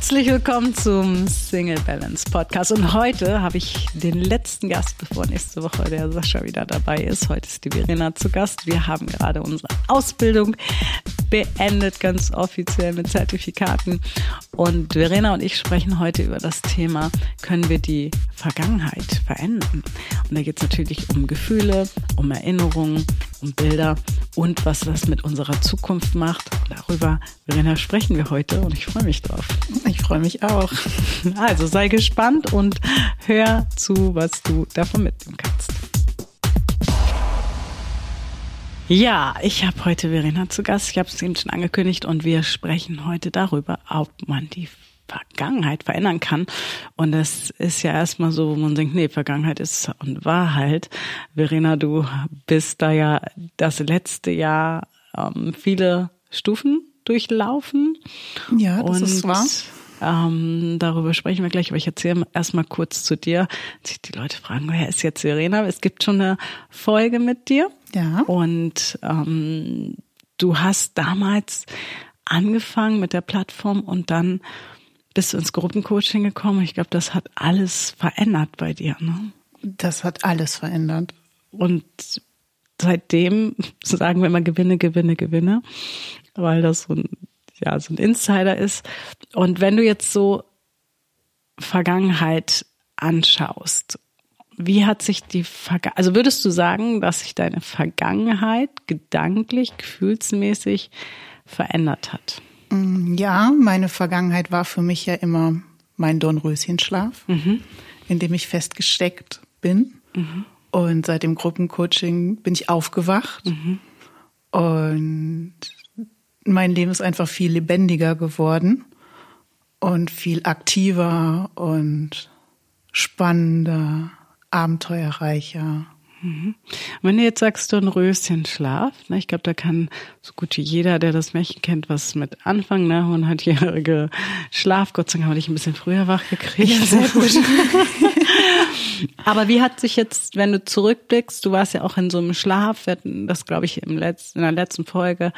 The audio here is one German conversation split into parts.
Herzlich willkommen zum Single Balance Podcast. Und heute habe ich den letzten Gast, bevor nächste Woche der Sascha wieder dabei ist. Heute ist die Verena zu Gast. Wir haben gerade unsere Ausbildung beendet, ganz offiziell mit Zertifikaten. Und Verena und ich sprechen heute über das Thema, können wir die Vergangenheit verändern? Und da geht es natürlich um Gefühle, um Erinnerungen, um Bilder und was das mit unserer Zukunft macht. Darüber, Verena, sprechen wir heute und ich freue mich drauf. Ich freue mich auch. Also sei gespannt und hör zu, was du davon mitnehmen kannst. Ja, ich habe heute Verena zu Gast. Ich habe es eben schon angekündigt und wir sprechen heute darüber, ob man die Vergangenheit verändern kann. Und das ist ja erstmal so, wo man denkt, nee, Vergangenheit ist und Wahrheit. Verena, du bist da ja das letzte Jahr ähm, viele Stufen durchlaufen. Ja, das und, ist wahr. Ähm, darüber sprechen wir gleich, aber ich erzähle erstmal kurz zu dir. Die Leute fragen, wer ist jetzt Verena? Es gibt schon eine Folge mit dir. Ja. Und ähm, du hast damals angefangen mit der Plattform und dann bist du ins Gruppencoaching gekommen. Ich glaube, das hat alles verändert bei dir. Ne? Das hat alles verändert. Und seitdem sagen wir immer Gewinne, Gewinne, Gewinne, weil das so ein, ja, so ein Insider ist. Und wenn du jetzt so Vergangenheit anschaust, wie hat sich die Vergangenheit, also würdest du sagen, dass sich deine Vergangenheit gedanklich, gefühlsmäßig verändert hat? Mm, ja, meine Vergangenheit war für mich ja immer mein Dornröschenschlaf, mhm. in dem ich festgesteckt bin. Mhm. Und seit dem Gruppencoaching bin ich aufgewacht. Mhm. Und mein Leben ist einfach viel lebendiger geworden und viel aktiver und spannender, abenteuerreicher. Mhm. Wenn du jetzt sagst, du ein Röschen Schlaf, ne, ich glaube, da kann so gut wie jeder, der das Märchen kennt, was mit anfangen, ne, hundertjährige Schlaf, Gott sei Dank habe ich ein bisschen früher wach gekriegt. Ja, sehr gut. Aber wie hat sich jetzt, wenn du zurückblickst, du warst ja auch in so einem Schlaf, wir hatten das, glaube ich, im letzten, in der letzten Folge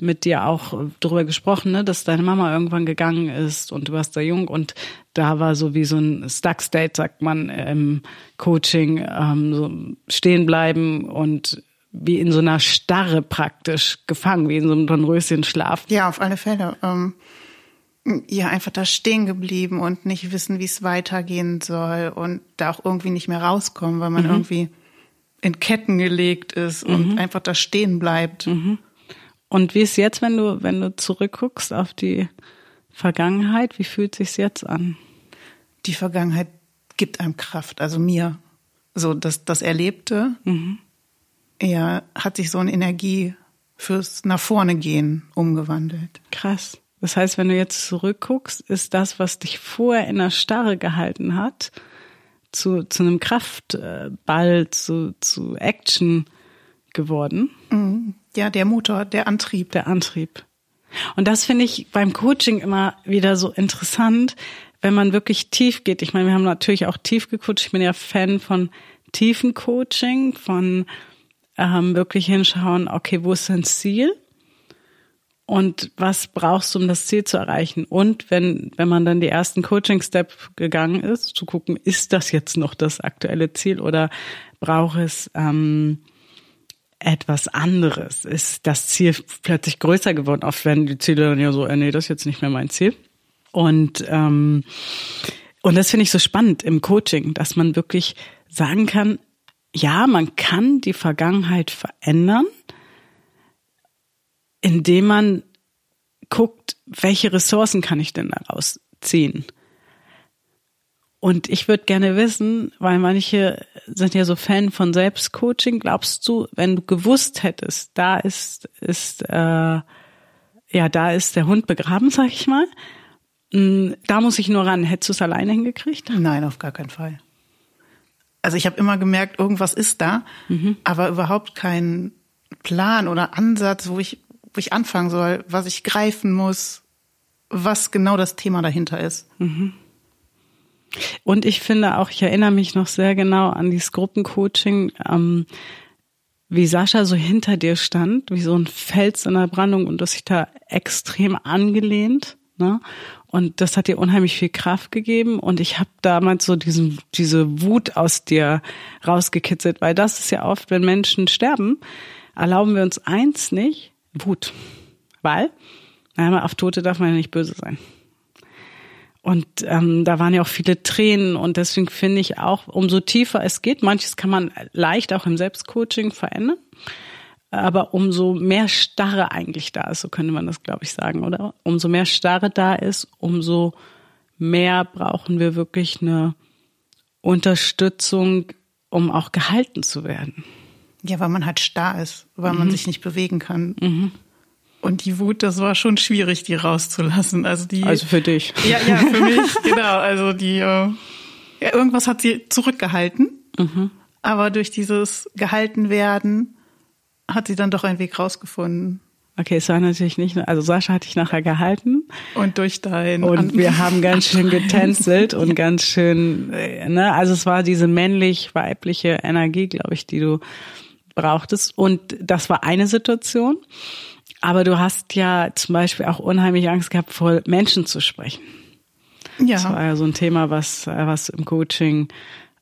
mit dir auch drüber gesprochen, ne, dass deine Mama irgendwann gegangen ist und du warst da jung und da war so wie so ein Stuck State, sagt man im Coaching, ähm, so stehen bleiben und wie in so einer Starre praktisch gefangen, wie in so einem Dornröschenschlaf. Ja, auf alle Fälle. Ähm ja einfach da stehen geblieben und nicht wissen, wie es weitergehen soll und da auch irgendwie nicht mehr rauskommen, weil man mhm. irgendwie in Ketten gelegt ist und mhm. einfach da stehen bleibt. Mhm. Und wie ist jetzt, wenn du, wenn du zurückguckst auf die Vergangenheit, wie fühlt sich's jetzt an? Die Vergangenheit gibt einem Kraft, also mir. So, das, das Erlebte, mhm. ja, hat sich so eine Energie fürs nach vorne gehen umgewandelt. Krass. Das heißt, wenn du jetzt zurückguckst, ist das, was dich vorher in der Starre gehalten hat, zu, zu einem Kraftball, zu, zu Action geworden. Mhm. Ja, der Motor, der Antrieb. Der Antrieb. Und das finde ich beim Coaching immer wieder so interessant, wenn man wirklich tief geht. Ich meine, wir haben natürlich auch tief gecoacht. Ich bin ja Fan von tiefen Coaching, von ähm, wirklich hinschauen, okay, wo ist dein Ziel? Und was brauchst du, um das Ziel zu erreichen? Und wenn, wenn man dann die ersten Coaching-Step gegangen ist, zu gucken, ist das jetzt noch das aktuelle Ziel oder braucht es ähm, etwas anderes? Ist das Ziel plötzlich größer geworden? Oft werden die Ziele dann ja so, äh, nee, das ist jetzt nicht mehr mein Ziel. Und, ähm, und das finde ich so spannend im Coaching, dass man wirklich sagen kann, ja, man kann die Vergangenheit verändern, indem man guckt, welche Ressourcen kann ich denn daraus ziehen? Und ich würde gerne wissen, weil manche sind ja so Fan von Selbstcoaching, glaubst du, wenn du gewusst hättest, da ist, ist, äh, ja, da ist der Hund begraben, sag ich mal, hm, da muss ich nur ran. Hättest du es alleine hingekriegt? Nein, auf gar keinen Fall. Also ich habe immer gemerkt, irgendwas ist da, mhm. aber überhaupt kein Plan oder Ansatz, wo ich wo ich anfangen soll, was ich greifen muss, was genau das Thema dahinter ist. Mhm. Und ich finde auch, ich erinnere mich noch sehr genau an dieses Gruppencoaching, ähm, wie Sascha so hinter dir stand, wie so ein Fels in der Brandung und du hast dich da extrem angelehnt. Ne? Und das hat dir unheimlich viel Kraft gegeben. Und ich habe damals so diesen, diese Wut aus dir rausgekitzelt, weil das ist ja oft, wenn Menschen sterben, erlauben wir uns eins nicht, Wut. Weil, einmal auf Tote darf man ja nicht böse sein. Und ähm, da waren ja auch viele Tränen und deswegen finde ich auch, umso tiefer es geht, manches kann man leicht auch im Selbstcoaching verändern, aber umso mehr Starre eigentlich da ist, so könnte man das, glaube ich, sagen, oder? Umso mehr Starre da ist, umso mehr brauchen wir wirklich eine Unterstützung, um auch gehalten zu werden. Ja, weil man halt starr ist, weil mhm. man sich nicht bewegen kann. Mhm. Und die Wut, das war schon schwierig, die rauszulassen. Also die. Also für dich. Ja, ja, für mich, genau. Also die, äh, ja, irgendwas hat sie zurückgehalten. Mhm. Aber durch dieses gehalten werden hat sie dann doch einen Weg rausgefunden. Okay, es war natürlich nicht, also Sascha hatte ich nachher gehalten. Und durch dein. Und wir haben ganz schön getänzelt und ganz schön, äh, ne, also es war diese männlich-weibliche Energie, glaube ich, die du brauchtest. Und das war eine Situation. Aber du hast ja zum Beispiel auch unheimlich Angst gehabt, vor Menschen zu sprechen. Ja. Das war ja so ein Thema, was, was im Coaching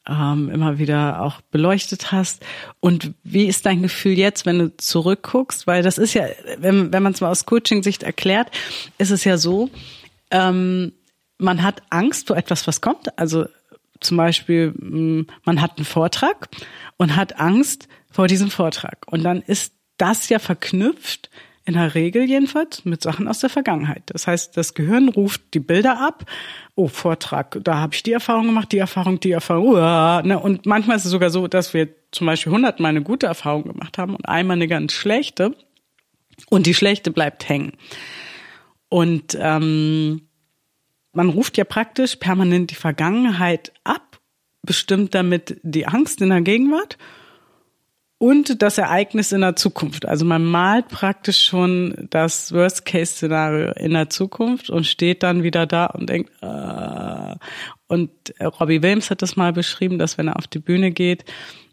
ähm, immer wieder auch beleuchtet hast. Und wie ist dein Gefühl jetzt, wenn du zurückguckst? Weil das ist ja, wenn, wenn man es mal aus Coaching-Sicht erklärt, ist es ja so, ähm, man hat Angst vor etwas, was kommt. Also zum Beispiel, mm, man hat einen Vortrag und hat Angst vor diesem Vortrag. Und dann ist das ja verknüpft in der Regel jedenfalls mit Sachen aus der Vergangenheit. Das heißt, das Gehirn ruft die Bilder ab. Oh, Vortrag, da habe ich die Erfahrung gemacht, die Erfahrung, die Erfahrung. Uah, ne? Und manchmal ist es sogar so, dass wir zum Beispiel hundertmal eine gute Erfahrung gemacht haben und einmal eine ganz schlechte. Und die schlechte bleibt hängen. Und ähm, man ruft ja praktisch permanent die Vergangenheit ab, bestimmt damit die Angst in der Gegenwart und das Ereignis in der Zukunft. Also man malt praktisch schon das Worst-Case-Szenario in der Zukunft und steht dann wieder da und denkt, äh. und Robbie Williams hat das mal beschrieben, dass wenn er auf die Bühne geht,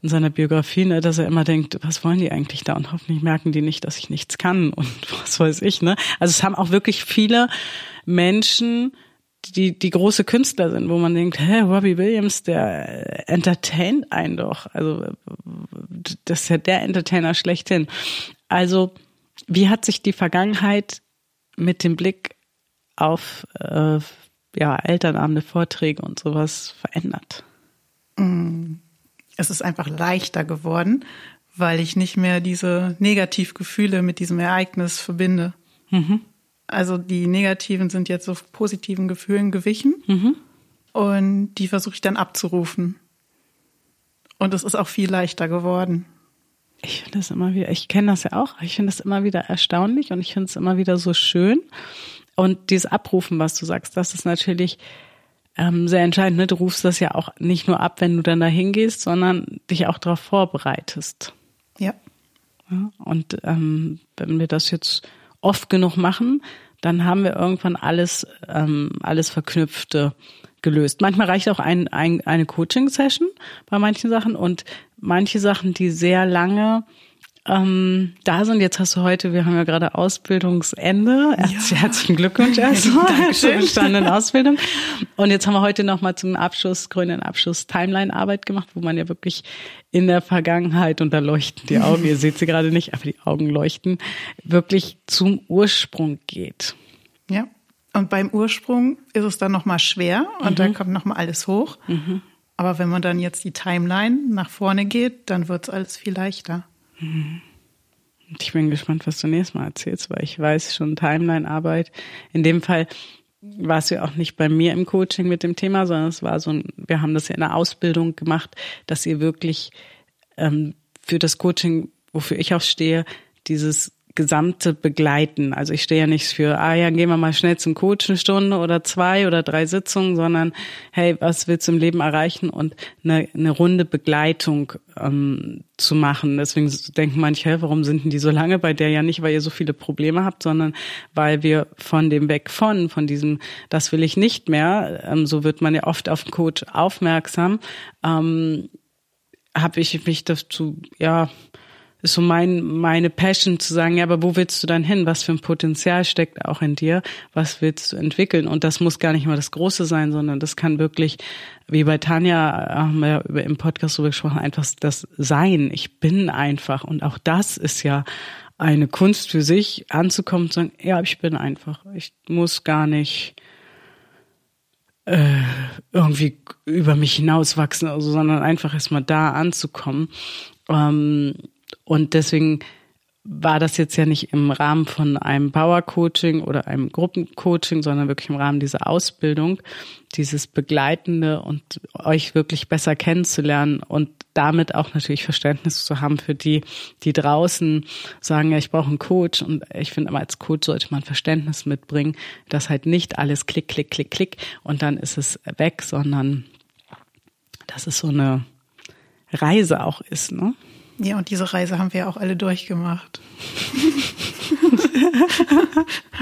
in seiner Biografie, ne, dass er immer denkt, was wollen die eigentlich da? Und hoffentlich merken die nicht, dass ich nichts kann und was weiß ich, ne? Also es haben auch wirklich viele Menschen die, die große Künstler sind, wo man denkt, hä, Robbie Williams, der entertaint einen doch. Also das ist ja der Entertainer schlechthin. Also wie hat sich die Vergangenheit mit dem Blick auf äh, ja, Elternabende, Vorträge und sowas verändert? Mm, es ist einfach leichter geworden, weil ich nicht mehr diese Negativgefühle mit diesem Ereignis verbinde. Mhm. Also die negativen sind jetzt so positiven Gefühlen gewichen mhm. und die versuche ich dann abzurufen. Und es ist auch viel leichter geworden. Ich finde das immer wieder, ich kenne das ja auch, ich finde das immer wieder erstaunlich und ich finde es immer wieder so schön. Und dieses Abrufen, was du sagst, das ist natürlich ähm, sehr entscheidend. Ne? Du rufst das ja auch nicht nur ab, wenn du dann da hingehst, sondern dich auch darauf vorbereitest. Ja. ja und ähm, wenn wir das jetzt oft genug machen, dann haben wir irgendwann alles, ähm, alles Verknüpfte gelöst. Manchmal reicht auch ein, ein, eine Coaching-Session bei manchen Sachen und manche Sachen, die sehr lange ähm, da sind. Jetzt hast du heute, wir haben ja gerade Ausbildungsende. Ja. Herzlichen Glückwunsch erstmal zur bestandenen Ausbildung. Und jetzt haben wir heute nochmal zum Abschluss, grünen Abschluss Timeline-Arbeit gemacht, wo man ja wirklich in der Vergangenheit, und da leuchten die Augen, ihr seht sie gerade nicht, aber die Augen leuchten, wirklich zum Ursprung geht. Ja. Und beim Ursprung ist es dann nochmal schwer und mhm. dann kommt nochmal alles hoch. Mhm. Aber wenn man dann jetzt die Timeline nach vorne geht, dann wird es alles viel leichter. Ich bin gespannt, was du nächstes Mal erzählst, weil ich weiß schon Timeline-Arbeit. In dem Fall war es ja auch nicht bei mir im Coaching mit dem Thema, sondern es war so ein, wir haben das ja in der Ausbildung gemacht, dass ihr wirklich ähm, für das Coaching, wofür ich auch stehe, dieses gesamte Begleiten. Also ich stehe ja nicht für, ah ja, gehen wir mal schnell zum Coach eine Stunde oder zwei oder drei Sitzungen, sondern hey, was willst du im Leben erreichen und eine, eine runde Begleitung ähm, zu machen. Deswegen denken manche, hey, warum sind denn die so lange bei der ja nicht, weil ihr so viele Probleme habt, sondern weil wir von dem weg von, von diesem, das will ich nicht mehr, ähm, so wird man ja oft auf den Coach aufmerksam, ähm, habe ich mich dazu, ja, ist so mein, meine Passion zu sagen, ja, aber wo willst du dann hin? Was für ein Potenzial steckt auch in dir? Was willst du entwickeln? Und das muss gar nicht mal das Große sein, sondern das kann wirklich, wie bei Tanja haben wir über, im Podcast drüber gesprochen, einfach das Sein. Ich bin einfach. Und auch das ist ja eine Kunst für sich, anzukommen und zu sagen, ja, ich bin einfach. Ich muss gar nicht äh, irgendwie über mich hinauswachsen, also, sondern einfach erstmal da anzukommen. Ähm, und deswegen war das jetzt ja nicht im Rahmen von einem Power-Coaching oder einem Gruppencoaching, sondern wirklich im Rahmen dieser Ausbildung, dieses Begleitende und euch wirklich besser kennenzulernen und damit auch natürlich Verständnis zu haben für die, die draußen sagen, ja, ich brauche einen Coach und ich finde immer als Coach sollte man Verständnis mitbringen, dass halt nicht alles klick, klick, klick, klick und dann ist es weg, sondern dass es so eine Reise auch ist, ne? Ja, und diese Reise haben wir auch alle durchgemacht.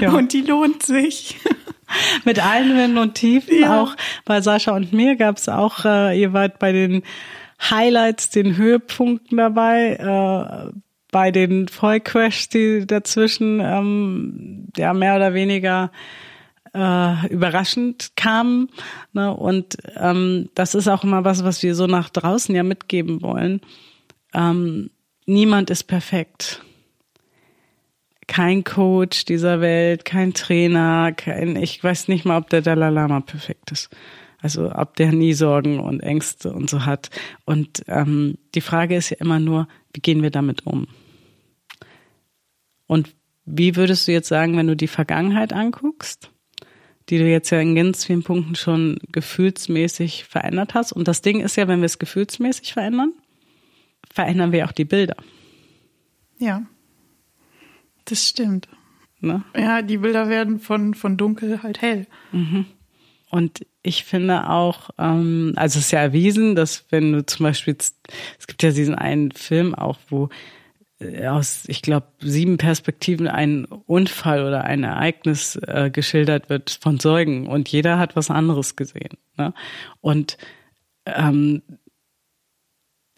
ja. Und die lohnt sich. Mit allen Höhen und Tiefen. Ja. Auch bei Sascha und mir gab es auch, äh, ihr wart bei den Highlights, den Höhepunkten dabei, äh, bei den Vollcrashs, die dazwischen ähm, ja mehr oder weniger äh, überraschend kamen. Ne? Und ähm, das ist auch immer was, was wir so nach draußen ja mitgeben wollen ähm, niemand ist perfekt. Kein Coach dieser Welt, kein Trainer, kein, ich weiß nicht mal, ob der Dalai Lama perfekt ist. Also ob der nie Sorgen und Ängste und so hat. Und ähm, die Frage ist ja immer nur, wie gehen wir damit um? Und wie würdest du jetzt sagen, wenn du die Vergangenheit anguckst, die du jetzt ja in ganz vielen Punkten schon gefühlsmäßig verändert hast? Und das Ding ist ja, wenn wir es gefühlsmäßig verändern, verändern wir auch die Bilder. Ja, das stimmt. Ne? Ja, die Bilder werden von, von dunkel halt hell. Mhm. Und ich finde auch, ähm, also es ist ja erwiesen, dass wenn du zum Beispiel, es gibt ja diesen einen Film auch, wo äh, aus, ich glaube, sieben Perspektiven ein Unfall oder ein Ereignis äh, geschildert wird von Zeugen und jeder hat was anderes gesehen. Ne? Und ähm,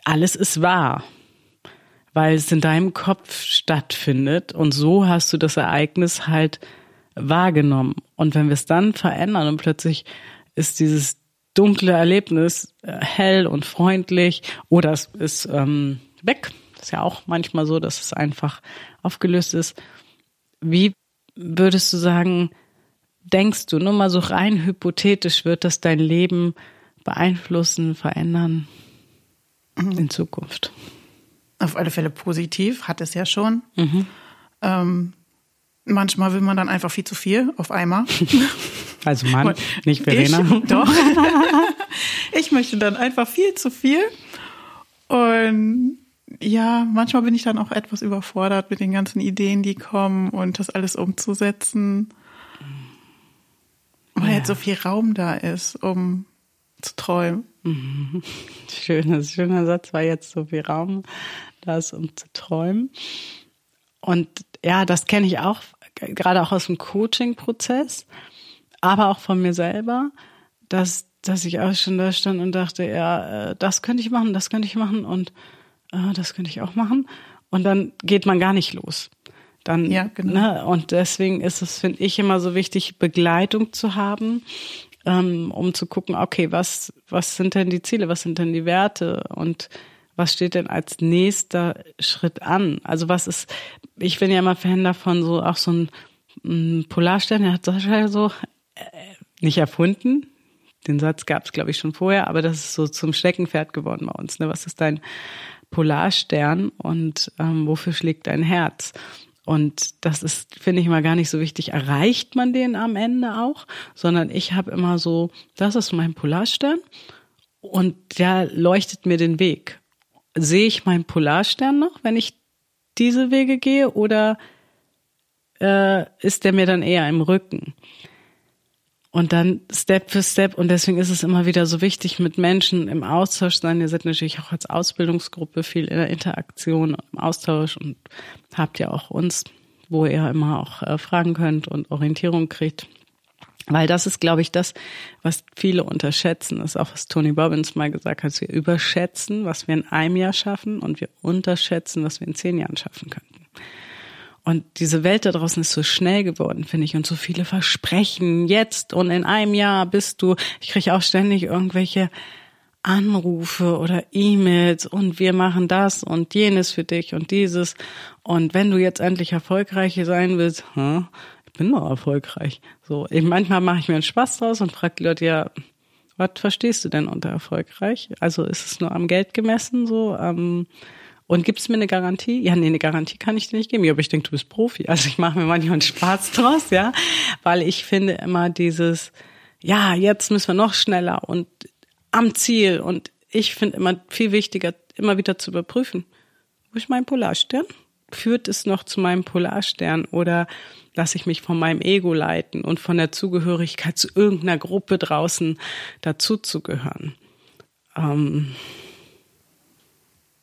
alles ist wahr, weil es in deinem Kopf stattfindet und so hast du das Ereignis halt wahrgenommen. Und wenn wir es dann verändern und plötzlich ist dieses dunkle Erlebnis äh, hell und freundlich oder es ist ähm, weg. Ist ja auch manchmal so, dass es einfach aufgelöst ist. Wie würdest du sagen, denkst du, nur mal so rein hypothetisch, wird das dein Leben beeinflussen, verändern? In Zukunft. Auf alle Fälle positiv, hat es ja schon. Mhm. Ähm, manchmal will man dann einfach viel zu viel auf einmal. Also Mann, nicht Verena. Ich, doch. ich möchte dann einfach viel zu viel. Und ja, manchmal bin ich dann auch etwas überfordert mit den ganzen Ideen, die kommen und das alles umzusetzen. Weil ja. jetzt so viel Raum da ist, um zu träumen. Mhm. Schöner, schöner Satz, war jetzt so viel Raum da ist, um zu träumen. Und ja, das kenne ich auch, gerade auch aus dem Coaching-Prozess, aber auch von mir selber, dass, dass ich auch schon da stand und dachte, ja, äh, das könnte ich machen, das könnte ich machen und äh, das könnte ich auch machen. Und dann geht man gar nicht los. Dann, ja, genau. Ne, und deswegen ist es, finde ich, immer so wichtig, Begleitung zu haben ähm, um zu gucken, okay, was, was sind denn die Ziele, was sind denn die Werte und was steht denn als nächster Schritt an? Also was ist, ich bin ja immer Fan davon, so auch so ein, ein Polarstern, der hat Sascha so äh, nicht erfunden. Den Satz gab es, glaube ich, schon vorher, aber das ist so zum Steckenpferd geworden bei uns. Ne? Was ist dein Polarstern und ähm, wofür schlägt dein Herz? Und das ist, finde ich mal gar nicht so wichtig. Erreicht man den am Ende auch? Sondern ich habe immer so, das ist mein Polarstern und der leuchtet mir den Weg. Sehe ich meinen Polarstern noch, wenn ich diese Wege gehe oder äh, ist der mir dann eher im Rücken? Und dann Step für Step. Und deswegen ist es immer wieder so wichtig, mit Menschen im Austausch sein. Ihr seid natürlich auch als Ausbildungsgruppe viel in der Interaktion, im Austausch und habt ja auch uns, wo ihr immer auch äh, fragen könnt und Orientierung kriegt. Weil das ist, glaube ich, das, was viele unterschätzen. Das ist auch, was Tony Robbins mal gesagt hat. Wir überschätzen, was wir in einem Jahr schaffen und wir unterschätzen, was wir in zehn Jahren schaffen könnten. Und diese Welt da draußen ist so schnell geworden, finde ich, und so viele Versprechen jetzt und in einem Jahr bist du, ich kriege auch ständig irgendwelche Anrufe oder E-Mails und wir machen das und jenes für dich und dieses. Und wenn du jetzt endlich erfolgreich sein willst, hm, ich bin doch erfolgreich. So, ich, manchmal mache ich mir einen Spaß draus und frage die Leute, ja, was verstehst du denn unter erfolgreich? Also ist es nur am Geld gemessen so? Ähm, und gibt es mir eine Garantie? Ja, nee, eine Garantie kann ich dir nicht geben. Ja, aber ich denke, du bist Profi. Also ich mache mir manchmal einen Spaß draus, ja, weil ich finde immer dieses, ja, jetzt müssen wir noch schneller und am Ziel. Und ich finde immer viel wichtiger, immer wieder zu überprüfen, wo ist mein Polarstern? Führt es noch zu meinem Polarstern oder lasse ich mich von meinem Ego leiten und von der Zugehörigkeit zu irgendeiner Gruppe draußen dazuzugehören? Ähm,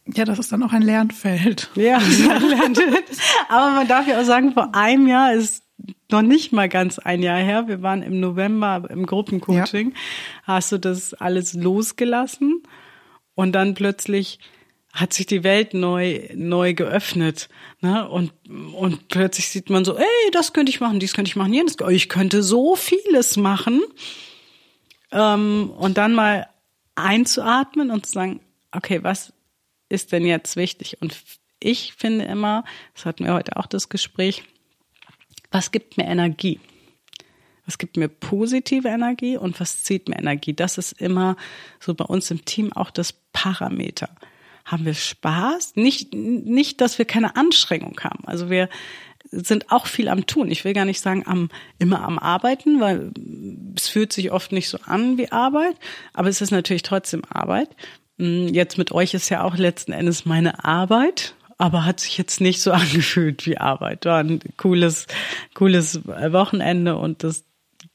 ja, das ist dann auch ein Lernfeld. Ja, ein Lernfeld. Aber man darf ja auch sagen, vor einem Jahr ist noch nicht mal ganz ein Jahr her. Wir waren im November im Gruppencoaching. Ja. Hast du das alles losgelassen? Und dann plötzlich hat sich die Welt neu, neu geöffnet. Ne? Und, und plötzlich sieht man so, ey, das könnte ich machen, dies könnte ich machen, jenes. Ich könnte so vieles machen. Ähm, und dann mal einzuatmen und zu sagen, okay, was ist denn jetzt wichtig? Und ich finde immer, das hatten wir heute auch das Gespräch, was gibt mir Energie? Was gibt mir positive Energie und was zieht mir Energie? Das ist immer so bei uns im Team auch das Parameter. Haben wir Spaß? Nicht, nicht, dass wir keine Anstrengung haben. Also wir sind auch viel am Tun. Ich will gar nicht sagen am, immer am Arbeiten, weil es fühlt sich oft nicht so an wie Arbeit, aber es ist natürlich trotzdem Arbeit. Hm, jetzt mit euch ist ja auch letzten Endes meine Arbeit, aber hat sich jetzt nicht so angefühlt wie Arbeit. War ein cooles, cooles Wochenende und das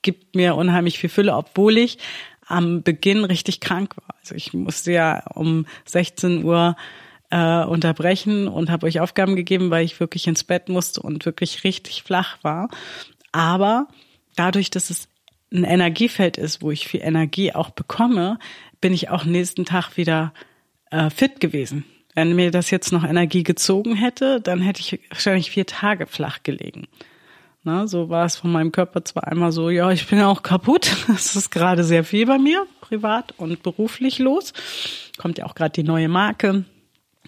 gibt mir unheimlich viel Fülle, obwohl ich am Beginn richtig krank war. Also ich musste ja um 16 Uhr äh, unterbrechen und habe euch Aufgaben gegeben, weil ich wirklich ins Bett musste und wirklich richtig flach war. Aber dadurch, dass es ein Energiefeld ist, wo ich viel Energie auch bekomme, bin ich auch nächsten Tag wieder äh, fit gewesen. Wenn mir das jetzt noch Energie gezogen hätte, dann hätte ich wahrscheinlich vier Tage flach gelegen. Na, so war es von meinem Körper zwar einmal so, ja, ich bin auch kaputt. Es ist gerade sehr viel bei mir, privat und beruflich los. Kommt ja auch gerade die neue Marke,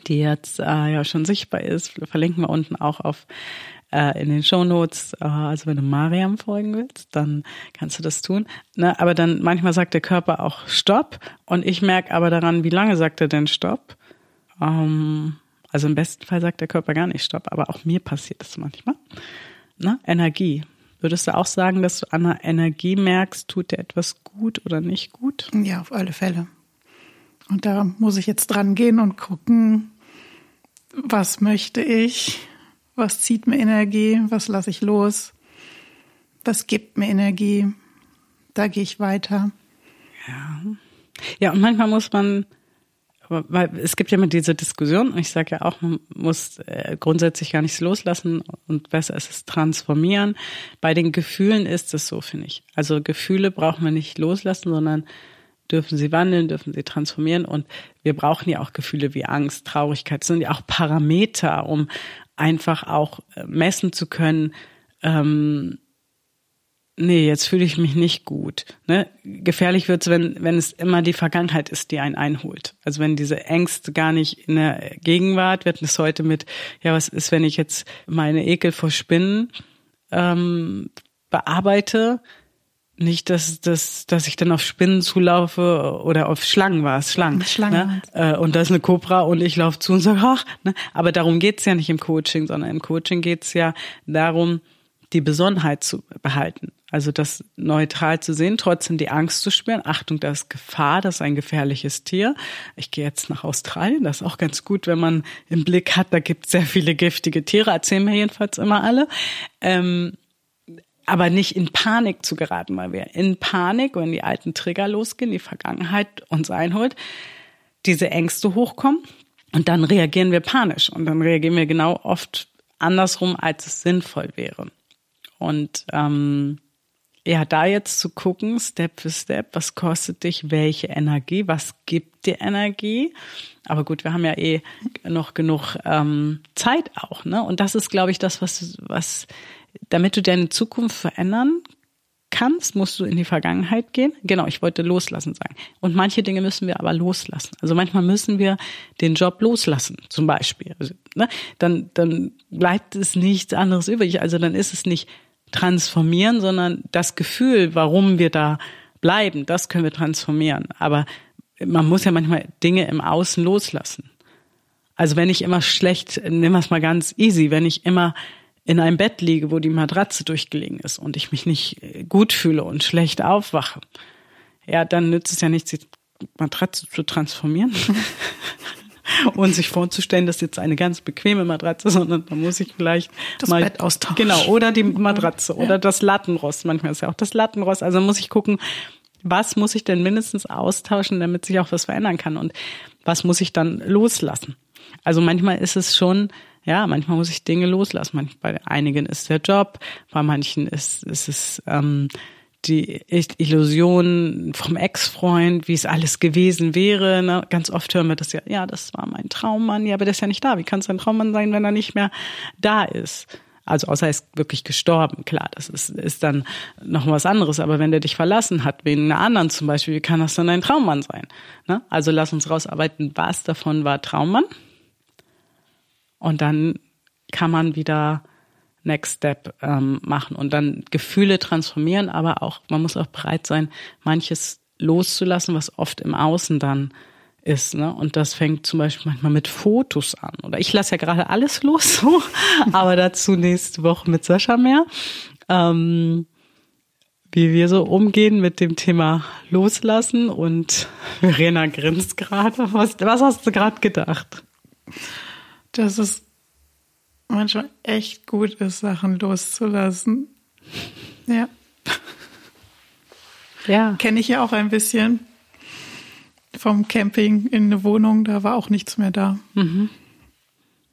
die jetzt äh, ja schon sichtbar ist. Verlinken wir unten auch auf äh, in den Shownotes, äh, also wenn du Mariam folgen willst, dann kannst du das tun. Ne? Aber dann manchmal sagt der Körper auch Stopp und ich merke aber daran, wie lange sagt er denn Stopp. Ähm, also im besten Fall sagt der Körper gar nicht Stopp, aber auch mir passiert das manchmal. Ne? Energie. Würdest du auch sagen, dass du an der Energie merkst, tut dir etwas gut oder nicht gut? Ja, auf alle Fälle. Und da muss ich jetzt dran gehen und gucken, was möchte ich, was zieht mir Energie? Was lasse ich los? Was gibt mir Energie? Da gehe ich weiter. Ja. Ja, und manchmal muss man, weil es gibt ja immer diese Diskussion, und ich sage ja auch, man muss äh, grundsätzlich gar nichts loslassen und besser ist es transformieren. Bei den Gefühlen ist es so, finde ich. Also Gefühle brauchen wir nicht loslassen, sondern dürfen sie wandeln, dürfen sie transformieren. Und wir brauchen ja auch Gefühle wie Angst, Traurigkeit. Das sind ja auch Parameter, um einfach auch äh, messen zu können, ähm, nee, jetzt fühle ich mich nicht gut. Ne? Gefährlich wird's, wenn, wenn es immer die Vergangenheit ist, die einen einholt. Also wenn diese Ängste gar nicht in der Gegenwart, wir hatten es heute mit, ja, was ist, wenn ich jetzt meine Ekel vor Spinnen ähm, bearbeite, nicht, dass, dass, dass ich dann auf Spinnen zulaufe oder auf Schlangen war es, Schlangen. Schlangen. Ne? Äh, und da ist eine Cobra und ich laufe zu und sage, ach, ne? aber darum geht's ja nicht im Coaching, sondern im Coaching geht's ja darum, die Besonnenheit zu behalten. Also das neutral zu sehen, trotzdem die Angst zu spüren. Achtung, da ist Gefahr, das ist ein gefährliches Tier. Ich gehe jetzt nach Australien, das ist auch ganz gut, wenn man im Blick hat, da gibt es sehr viele giftige Tiere, erzählen mir jedenfalls immer alle. Ähm, aber nicht in Panik zu geraten, weil wir in Panik, wenn die alten Trigger losgehen, die Vergangenheit uns einholt, diese Ängste hochkommen und dann reagieren wir panisch und dann reagieren wir genau oft andersrum, als es sinnvoll wäre. Und ähm, ja, da jetzt zu gucken, Step für Step, was kostet dich welche Energie, was gibt dir Energie. Aber gut, wir haben ja eh noch genug ähm, Zeit auch, ne? Und das ist, glaube ich, das, was, was, damit du deine Zukunft verändern kannst, musst du in die Vergangenheit gehen. Genau, ich wollte loslassen sagen. Und manche Dinge müssen wir aber loslassen. Also manchmal müssen wir den Job loslassen, zum Beispiel. Also, ne? dann, dann bleibt es nichts anderes übrig. Also dann ist es nicht transformieren, sondern das Gefühl, warum wir da bleiben, das können wir transformieren. Aber man muss ja manchmal Dinge im Außen loslassen. Also wenn ich immer schlecht, nehmen wir es mal ganz easy, wenn ich immer in einem Bett liege, wo die Matratze durchgelegen ist und ich mich nicht gut fühle und schlecht aufwache, ja, dann nützt es ja nichts, die Matratze zu transformieren. und sich vorzustellen, dass jetzt eine ganz bequeme Matratze, sondern da muss ich vielleicht das mal Bett austauschen. Genau, oder die Matratze oder das Lattenrost. Manchmal ist ja auch das Lattenrost. Also muss ich gucken, was muss ich denn mindestens austauschen, damit sich auch was verändern kann und was muss ich dann loslassen. Also manchmal ist es schon ja, manchmal muss ich Dinge loslassen. bei einigen ist der Job, bei manchen ist, ist es ähm, die Illusion vom Ex-Freund, wie es alles gewesen wäre. Ne? Ganz oft hören wir das ja, ja, das war mein Traummann, ja, aber der ist ja nicht da. Wie kann es ein Traummann sein, wenn er nicht mehr da ist? Also außer er ist wirklich gestorben, klar, das ist, ist dann noch was anderes. Aber wenn der dich verlassen hat, wegen einer anderen zum Beispiel, wie kann das dann ein Traummann sein? Ne? Also lass uns rausarbeiten, was davon war Traummann. Und dann kann man wieder Next Step ähm, machen und dann Gefühle transformieren, aber auch, man muss auch bereit sein, manches loszulassen, was oft im Außen dann ist. Ne? Und das fängt zum Beispiel manchmal mit Fotos an. Oder ich lasse ja gerade alles los, so, aber dazu nächste Woche mit Sascha mehr. Ähm, wie wir so umgehen mit dem Thema Loslassen und Verena grinst gerade. Was, was hast du gerade gedacht? Das ist manchmal echt gut ist, Sachen loszulassen. Ja. Ja. Kenne ich ja auch ein bisschen vom Camping in eine Wohnung, da war auch nichts mehr da. Mhm.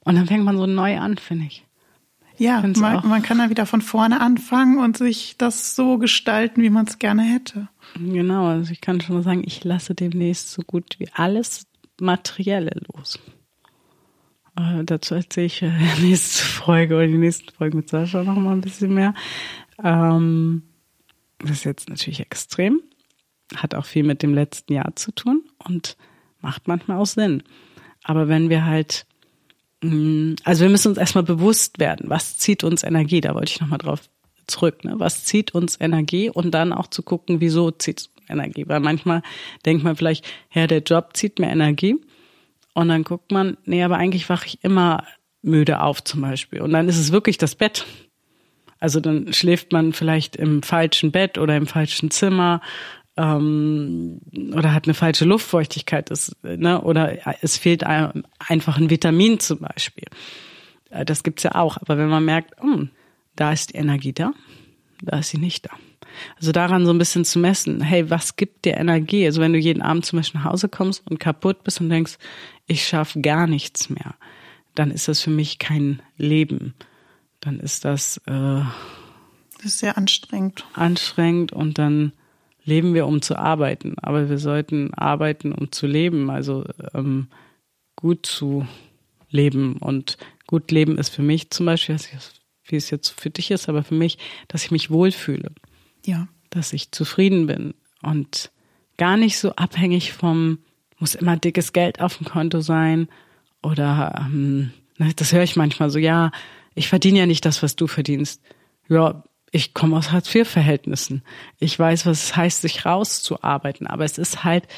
Und dann fängt man so neu an, finde ich. Ja, man, man, kann dann wieder von vorne anfangen und sich das so gestalten, wie man es gerne hätte. Genau, also ich kann schon mal sagen, ich lasse demnächst so gut wie alles Materielle los. Äh, dazu erzähle ich in der nächsten Folge oder die nächsten Folgen mit Sascha noch mal ein bisschen mehr. Ähm, das ist jetzt natürlich extrem, hat auch viel mit dem letzten Jahr zu tun und macht manchmal auch Sinn. Aber wenn wir halt, mh, mm, also wir müssen uns erstmal bewusst werden, was zieht uns Energie, da wollte ich nochmal drauf zurück, ne? was zieht uns Energie und dann auch zu gucken, wieso zieht Energie, weil manchmal denkt man vielleicht, ja, der Job zieht mir Energie und dann guckt man, nee, aber eigentlich wache ich immer müde auf zum Beispiel. Und dann ist es wirklich das Bett. Also dann schläft man vielleicht im falschen Bett oder im falschen Zimmer ähm, oder hat eine falsche Luftfeuchtigkeit ist, ne? oder es fehlt einem einfach ein Vitamin zum Beispiel. Äh, das gibt's ja auch. Aber wenn man merkt, oh, da ist die Energie da, da ist sie nicht da. Also daran so ein bisschen zu messen, hey, was gibt dir Energie? Also wenn du jeden Abend zum Beispiel nach Hause kommst und kaputt bist und denkst, ich schaffe gar nichts mehr, dann ist das für mich kein Leben. Dann ist das, äh, das ist sehr anstrengend. Anstrengend und dann leben wir, um zu arbeiten. Aber wir sollten arbeiten, um zu leben, also ähm, gut zu leben. Und gut leben ist für mich zum Beispiel, wie es jetzt für dich ist, aber für mich, dass ich mich wohlfühle. Ja. Dass ich zufrieden bin und gar nicht so abhängig vom, muss immer dickes Geld auf dem Konto sein oder ähm, ne, das höre ich manchmal so, ja, ich verdiene ja nicht das, was du verdienst. Ja, ich komme aus Hartz-IV-Verhältnissen. Ich weiß, was es heißt, sich rauszuarbeiten. Aber es ist halt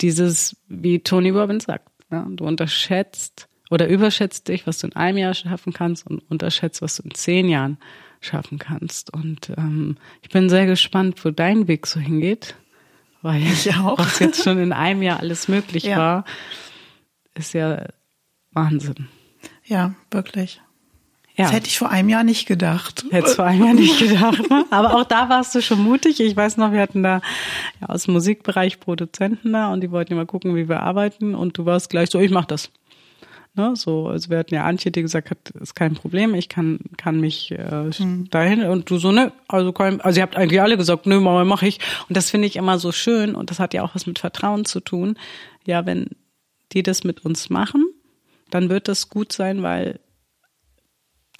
dieses, wie Tony Robbins sagt, ne? du unterschätzt oder überschätzt dich, was du in einem Jahr schaffen kannst und unterschätzt, was du in zehn Jahren schaffen kannst. Und ähm, ich bin sehr gespannt, wo dein Weg so hingeht, weil ich auch. was jetzt schon in einem Jahr alles möglich ja. war, ist ja Wahnsinn. Ja, wirklich. Ja. Das hätte ich vor einem Jahr nicht gedacht. Hätte vor einem Jahr nicht gedacht. Ne? Aber auch da warst du schon mutig. Ich weiß noch, wir hatten da ja, aus dem Musikbereich Produzenten da und die wollten immer gucken, wie wir arbeiten. Und du warst gleich so, ich mach das. Ne, so, also wir hatten ja Antje, die gesagt hat, ist kein Problem, ich kann, kann mich äh, hm. dahin und du so, ne, also kein, also ihr habt eigentlich alle gesagt, nö, Mama, mach ich. Und das finde ich immer so schön und das hat ja auch was mit Vertrauen zu tun. Ja, wenn die das mit uns machen, dann wird das gut sein, weil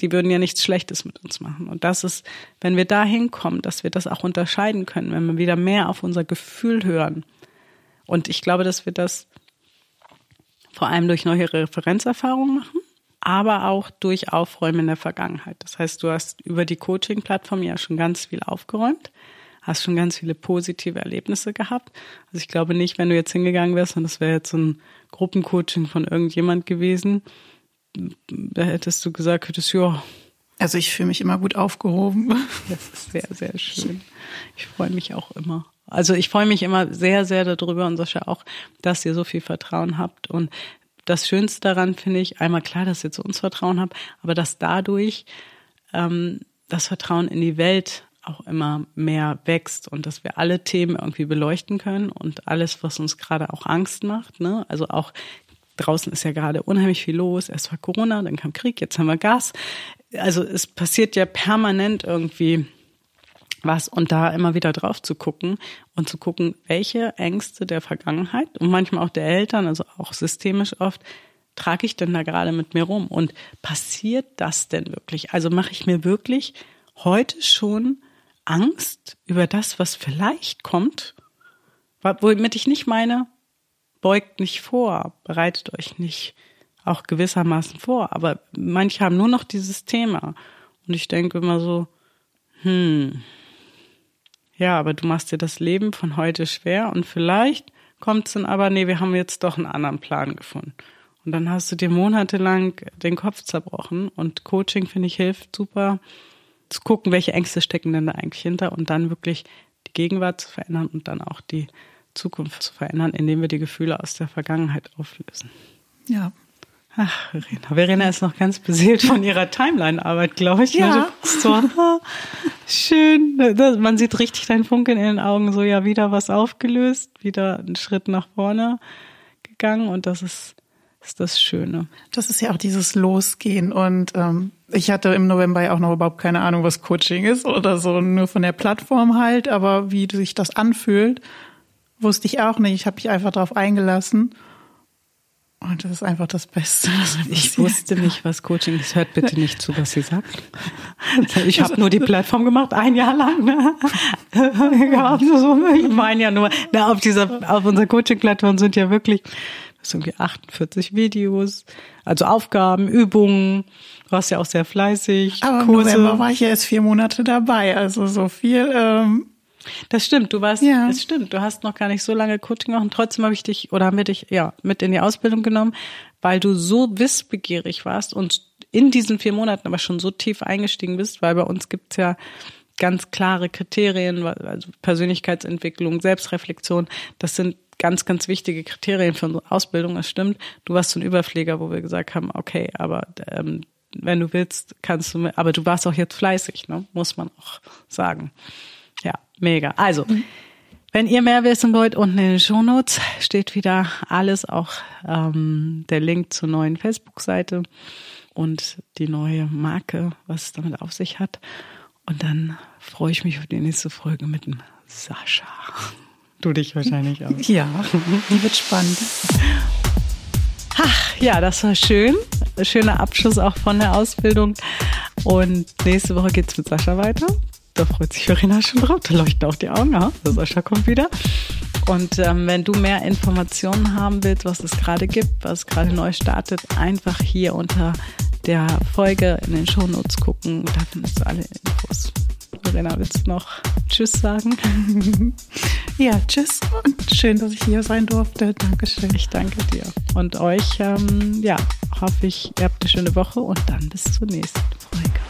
die würden ja nichts Schlechtes mit uns machen. Und das ist, wenn wir da hinkommen, dass wir das auch unterscheiden können, wenn wir wieder mehr auf unser Gefühl hören. Und ich glaube, dass wir das vor allem durch neue Referenzerfahrungen machen, aber auch durch Aufräumen in der Vergangenheit. Das heißt, du hast über die Coaching-Plattform ja schon ganz viel aufgeräumt, hast schon ganz viele positive Erlebnisse gehabt. Also ich glaube nicht, wenn du jetzt hingegangen wärst und das wäre jetzt so ein Gruppencoaching von irgendjemand gewesen, da hättest du gesagt, hättest ja. Also ich fühle mich immer gut aufgehoben. Das ist sehr, sehr schön. Ich freue mich auch immer. Also ich freue mich immer sehr, sehr darüber und Sascha auch, dass ihr so viel Vertrauen habt. Und das Schönste daran finde ich, einmal klar, dass ihr zu uns Vertrauen habt, aber dass dadurch ähm, das Vertrauen in die Welt auch immer mehr wächst und dass wir alle Themen irgendwie beleuchten können und alles, was uns gerade auch Angst macht. Ne? Also auch draußen ist ja gerade unheimlich viel los. Erst war Corona, dann kam Krieg, jetzt haben wir Gas. Also es passiert ja permanent irgendwie was und da immer wieder drauf zu gucken und zu gucken, welche Ängste der Vergangenheit und manchmal auch der Eltern, also auch systemisch oft, trage ich denn da gerade mit mir rum und passiert das denn wirklich? Also mache ich mir wirklich heute schon Angst über das, was vielleicht kommt, womit ich nicht meine, beugt nicht vor, bereitet euch nicht auch gewissermaßen vor, aber manche haben nur noch dieses Thema und ich denke immer so, hm, ja, aber du machst dir das Leben von heute schwer und vielleicht kommt es dann aber, nee, wir haben jetzt doch einen anderen Plan gefunden. Und dann hast du dir monatelang den Kopf zerbrochen und Coaching, finde ich, hilft super zu gucken, welche Ängste stecken denn da eigentlich hinter und dann wirklich die Gegenwart zu verändern und dann auch die Zukunft zu verändern, indem wir die Gefühle aus der Vergangenheit auflösen. Ja, Ach, Verena. Verena ist noch ganz beseelt von ihrer Timeline-Arbeit, glaube ich. Ja. So, schön. Man sieht richtig dein Funkeln in den Augen. So, ja, wieder was aufgelöst, wieder einen Schritt nach vorne gegangen. Und das ist, ist das Schöne. Das ist ja auch dieses Losgehen. Und ähm, ich hatte im November ja auch noch überhaupt keine Ahnung, was Coaching ist oder so. Nur von der Plattform halt. Aber wie sich das anfühlt, wusste ich auch nicht. Ich habe mich einfach darauf eingelassen. Und das ist einfach das Beste. ich wusste nicht, was Coaching ist. Hört bitte nicht zu, was sie sagt. Ich habe nur die Plattform gemacht, ein Jahr lang. Ne? Ich meine ja nur, na, auf dieser, auf unserer Coaching-Plattform sind ja wirklich das sind irgendwie 48 Videos, also Aufgaben, Übungen. Du warst ja auch sehr fleißig. Aber im November war ich ja erst vier Monate dabei, also so viel. Ähm das stimmt, du warst, ja. das stimmt, du hast noch gar nicht so lange Coaching gemacht und trotzdem habe ich dich oder haben wir dich ja mit in die Ausbildung genommen, weil du so wissbegierig warst und in diesen vier Monaten aber schon so tief eingestiegen bist, weil bei uns gibt's ja ganz klare Kriterien, also Persönlichkeitsentwicklung, Selbstreflexion, das sind ganz, ganz wichtige Kriterien für unsere Ausbildung, das stimmt. Du warst so ein Überpfleger, wo wir gesagt haben, okay, aber ähm, wenn du willst, kannst du, aber du warst auch jetzt fleißig, ne? muss man auch sagen. Mega. Also, mhm. wenn ihr mehr wissen wollt, unten in den Shownotes steht wieder alles, auch ähm, der Link zur neuen Facebook-Seite und die neue Marke, was es damit auf sich hat. Und dann freue ich mich auf die nächste Folge mit dem Sascha. Du dich wahrscheinlich auch. Ja, die wird spannend. Ach, ja, das war schön. Schöner Abschluss auch von der Ausbildung. Und nächste Woche geht's mit Sascha weiter. Da freut sich Verena schon drauf. Da leuchten auch die Augen. Ja, der Sascha kommt wieder. Und ähm, wenn du mehr Informationen haben willst, was es gerade gibt, was gerade neu startet, einfach hier unter der Folge in den Shownotes gucken. Da findest du alle Infos. Verena, willst du noch Tschüss sagen? ja, Tschüss und schön, dass ich hier sein durfte. Dankeschön. Ich danke dir. Und euch, ähm, ja, hoffe ich, ihr habt eine schöne Woche und dann bis zur nächsten Folge.